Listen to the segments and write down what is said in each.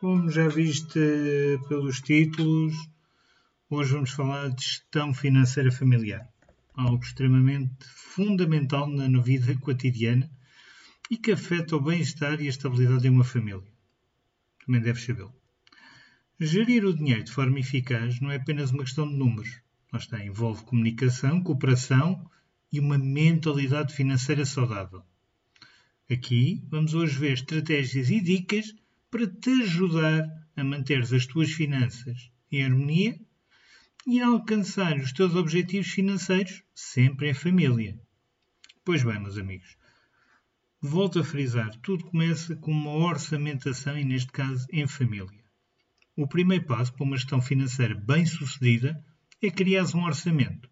como já viste pelos títulos, hoje vamos falar de gestão financeira familiar, algo extremamente fundamental na vida cotidiana e que afeta o bem-estar e a estabilidade de uma família. Também deves sabê-lo. Gerir o dinheiro de forma eficaz não é apenas uma questão de números. Lá está, envolve comunicação, cooperação e uma mentalidade financeira saudável. Aqui vamos hoje ver estratégias e dicas para te ajudar a manter as tuas finanças em harmonia e a alcançar os teus objetivos financeiros sempre em família. Pois bem, meus amigos, volto a frisar, tudo começa com uma orçamentação e, neste caso, em família. O primeiro passo para uma gestão financeira bem sucedida é criar um orçamento.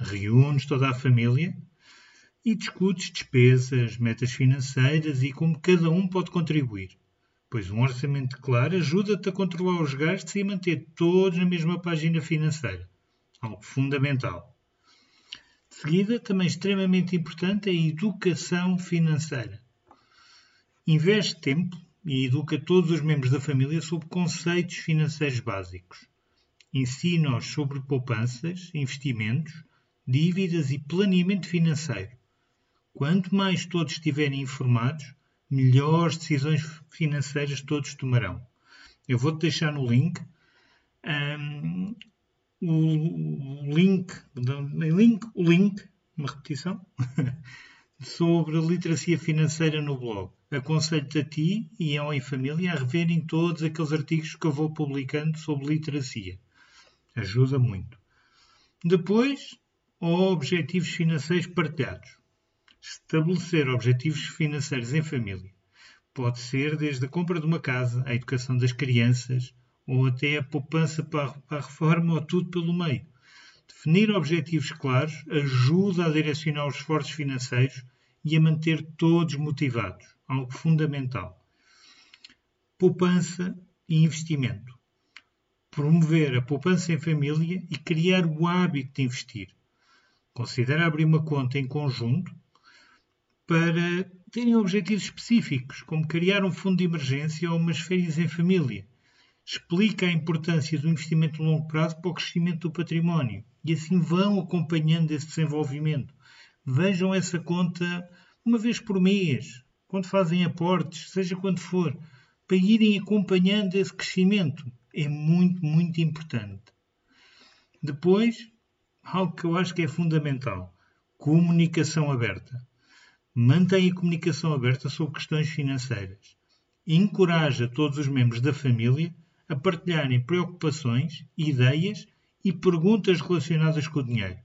Reúnes toda a família e discutes despesas, metas financeiras e como cada um pode contribuir pois um orçamento claro ajuda-te a controlar os gastos e a manter todos na mesma página financeira, algo fundamental. De seguida, também extremamente importante, é a educação financeira. Investe tempo e educa todos os membros da família sobre conceitos financeiros básicos. Ensina-os sobre poupanças, investimentos, dívidas e planeamento financeiro. Quanto mais todos estiverem informados, melhores decisões financeiras todos tomarão. Eu vou-te deixar no link um, o link, link, o link, uma repetição, sobre literacia financeira no blog. Aconselho-te a ti e ao em família a reverem todos aqueles artigos que eu vou publicando sobre literacia. Ajuda muito. Depois, objetivos financeiros partilhados. Estabelecer objetivos financeiros em família. Pode ser desde a compra de uma casa, a educação das crianças, ou até a poupança para a reforma, ou tudo pelo meio. Definir objetivos claros ajuda a direcionar os esforços financeiros e a manter todos motivados, algo fundamental. Poupança e investimento. Promover a poupança em família e criar o hábito de investir. Considera abrir uma conta em conjunto para terem objetivos específicos, como criar um fundo de emergência ou umas férias em família. Explica a importância do investimento a longo prazo para o crescimento do património e assim vão acompanhando esse desenvolvimento. Vejam essa conta uma vez por mês, quando fazem aportes, seja quando for, para irem acompanhando esse crescimento. É muito, muito importante. Depois, algo que eu acho que é fundamental: comunicação aberta mantém a comunicação aberta sobre questões financeiras. Encoraja todos os membros da família a partilharem preocupações, ideias e perguntas relacionadas com o dinheiro.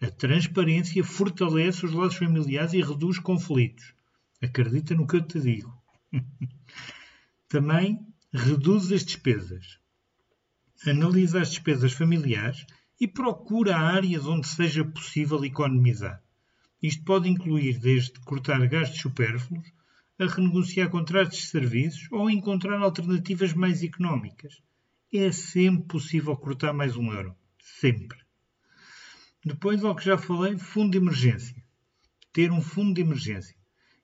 A transparência fortalece os laços familiares e reduz conflitos. Acredita no que eu te digo. Também reduz as despesas. Analisa as despesas familiares e procura áreas onde seja possível economizar. Isto pode incluir desde cortar gastos supérfluos a renegociar contratos de serviços ou encontrar alternativas mais económicas. É sempre possível cortar mais um euro. Sempre. Depois, ao que já falei, fundo de emergência. Ter um fundo de emergência.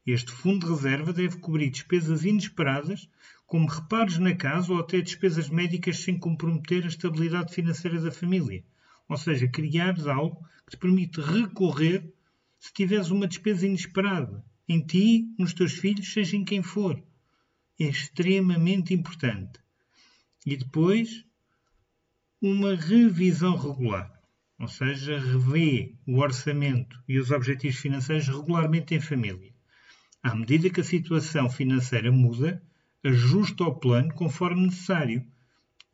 Este fundo de reserva deve cobrir despesas inesperadas, como reparos na casa ou até despesas médicas sem comprometer a estabilidade financeira da família. Ou seja, criar algo que te permite recorrer se tiveres uma despesa inesperada, em ti, nos teus filhos, seja em quem for. É extremamente importante. E depois, uma revisão regular. Ou seja, revê o orçamento e os objetivos financeiros regularmente em família. À medida que a situação financeira muda, ajusta o plano conforme necessário.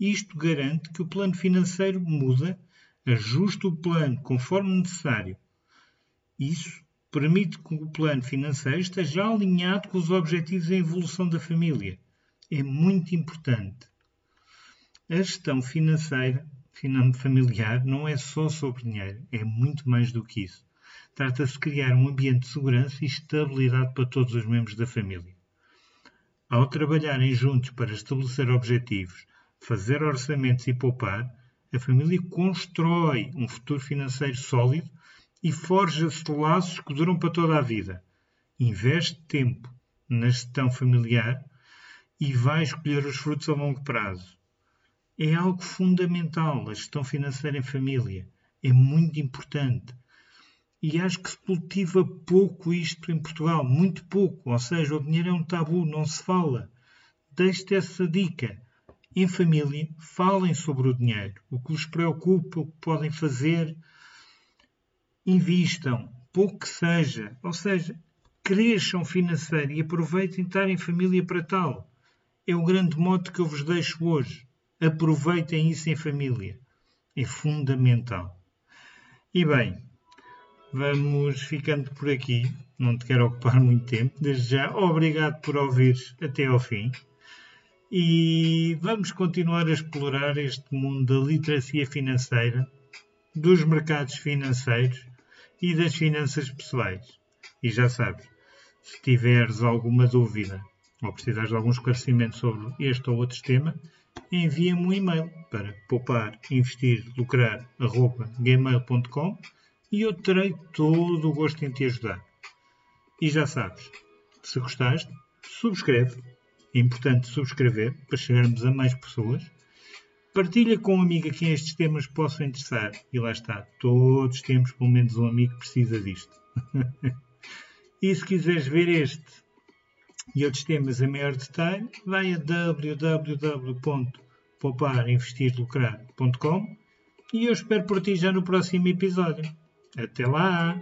Isto garante que o plano financeiro muda, ajusta o plano conforme necessário isso permite que o plano financeiro esteja alinhado com os objetivos e a evolução da família. É muito importante. a gestão financeira familiar não é só sobre dinheiro, é muito mais do que isso. Trata-se de criar um ambiente de segurança e estabilidade para todos os membros da família. Ao trabalharem juntos para estabelecer objetivos, fazer orçamentos e poupar, a família constrói um futuro financeiro sólido e forja-se laços que duram para toda a vida. Investe tempo na gestão familiar e vai escolher os frutos a longo prazo é algo fundamental. A gestão financeira em família é muito importante. E acho que se cultiva pouco isto em Portugal, muito pouco. Ou seja, o dinheiro é um tabu, não se fala. Deixe-te essa dica. Em família, falem sobre o dinheiro, o que os preocupa, o que podem fazer. Invistam, pouco que seja. Ou seja, cresçam financeiro e aproveitem estar em família para tal. É o grande modo que eu vos deixo hoje. Aproveitem isso em família. É fundamental. E bem, vamos ficando por aqui. Não te quero ocupar muito tempo. Desde já, obrigado por ouvires até ao fim. E vamos continuar a explorar este mundo da literacia financeira, dos mercados financeiros e das finanças pessoais. E já sabes, se tiveres alguma dúvida ou precisares de algum esclarecimento sobre este ou outro tema, envia-me um e-mail para poupar, investir, lucrar, gmail.com e eu terei todo o gosto em te ajudar. E já sabes, se gostaste, subscreve. É importante subscrever para chegarmos a mais pessoas. Partilha com um amigo a quem estes temas possam interessar. E lá está, todos temos pelo menos um amigo que precisa disto. e se quiseres ver este e outros temas em maior detalhe, vai a www.pouparinvestirlucrar.com e eu espero por ti já no próximo episódio. Até lá!